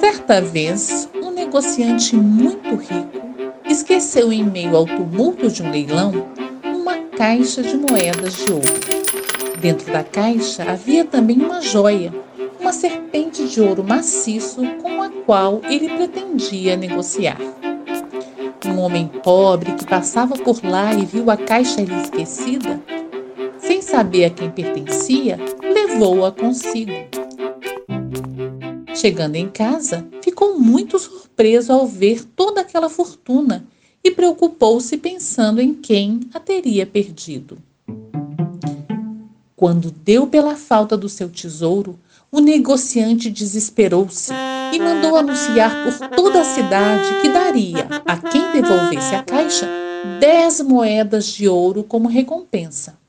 Certa vez, um negociante muito rico esqueceu em meio ao tumulto de um leilão uma caixa de moedas de ouro. Dentro da caixa havia também uma joia, uma serpente de ouro maciço com a qual ele pretendia negociar. Um homem pobre que passava por lá e viu a caixa ali esquecida, sem saber a quem pertencia, levou-a consigo. Chegando em casa, ficou muito surpreso ao ver toda aquela fortuna e preocupou-se pensando em quem a teria perdido. Quando deu pela falta do seu tesouro, o negociante desesperou-se e mandou anunciar por toda a cidade que daria a quem devolvesse a caixa dez moedas de ouro como recompensa.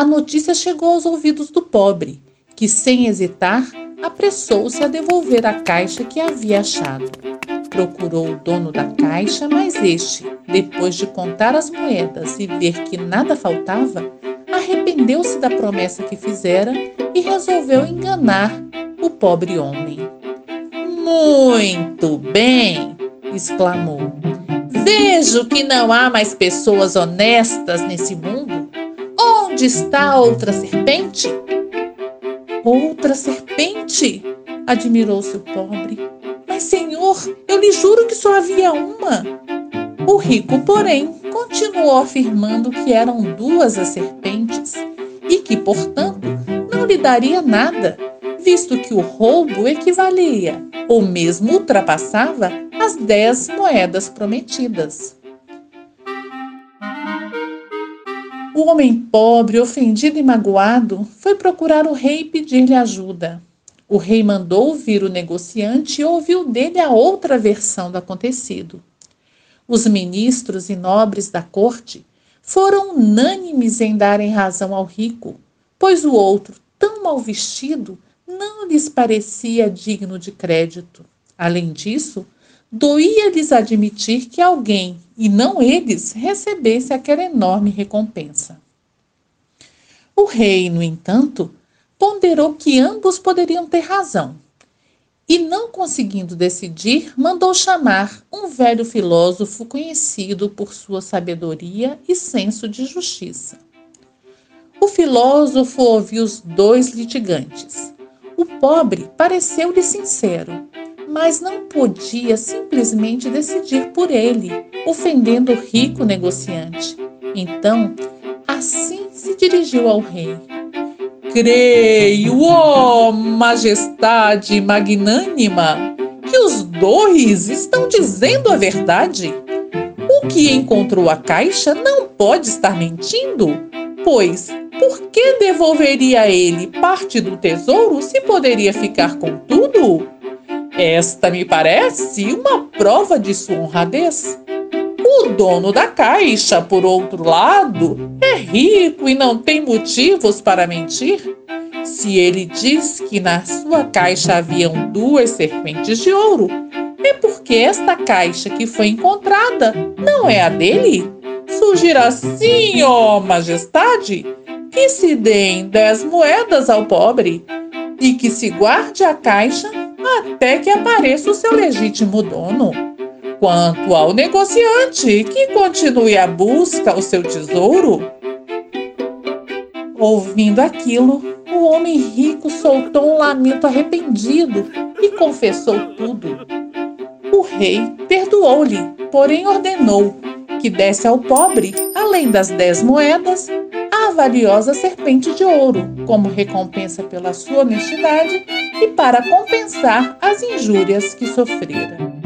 A notícia chegou aos ouvidos do pobre, que, sem hesitar, apressou-se a devolver a caixa que havia achado. Procurou o dono da caixa, mas este, depois de contar as moedas e ver que nada faltava, arrependeu-se da promessa que fizera e resolveu enganar o pobre homem. Muito bem! exclamou. Vejo que não há mais pessoas honestas nesse mundo. Onde está a outra serpente? Outra serpente? admirou-se o pobre. Mas, senhor, eu lhe juro que só havia uma. O rico, porém, continuou afirmando que eram duas as serpentes e que, portanto, não lhe daria nada, visto que o roubo equivalia, ou mesmo ultrapassava, as dez moedas prometidas. O homem pobre, ofendido e magoado, foi procurar o rei e pedir-lhe ajuda. O rei mandou ouvir o negociante e ouviu dele a outra versão do acontecido. Os ministros e nobres da corte foram unânimes em darem razão ao rico, pois o outro, tão mal vestido, não lhes parecia digno de crédito. Além disso, doía-lhes admitir que alguém, e não eles, recebesse aquela enorme recompensa. O rei, no entanto, ponderou que ambos poderiam ter razão e, não conseguindo decidir, mandou chamar um velho filósofo conhecido por sua sabedoria e senso de justiça. O filósofo ouviu os dois litigantes. O pobre pareceu-lhe sincero mas não podia simplesmente decidir por ele, ofendendo o rico negociante. Então, assim se dirigiu ao rei. Creio, ó oh, majestade magnânima, que os dois estão dizendo a verdade. O que encontrou a caixa não pode estar mentindo, pois por que devolveria ele parte do tesouro se poderia ficar com tudo? Esta me parece uma prova de sua honradez. O dono da caixa, por outro lado, é rico e não tem motivos para mentir. Se ele diz que na sua caixa haviam duas serpentes de ouro, é porque esta caixa que foi encontrada não é a dele. Surgirá assim, ó oh, majestade, que se deem dez moedas ao pobre e que se guarde a caixa até que apareça o seu legítimo dono. Quanto ao negociante, que continue a busca ao seu tesouro. Ouvindo aquilo, o homem rico soltou um lamento arrependido e confessou tudo. O rei perdoou-lhe, porém ordenou que desse ao pobre, além das dez moedas, valiosa serpente de ouro, como recompensa pela sua honestidade e para compensar as injúrias que sofrera.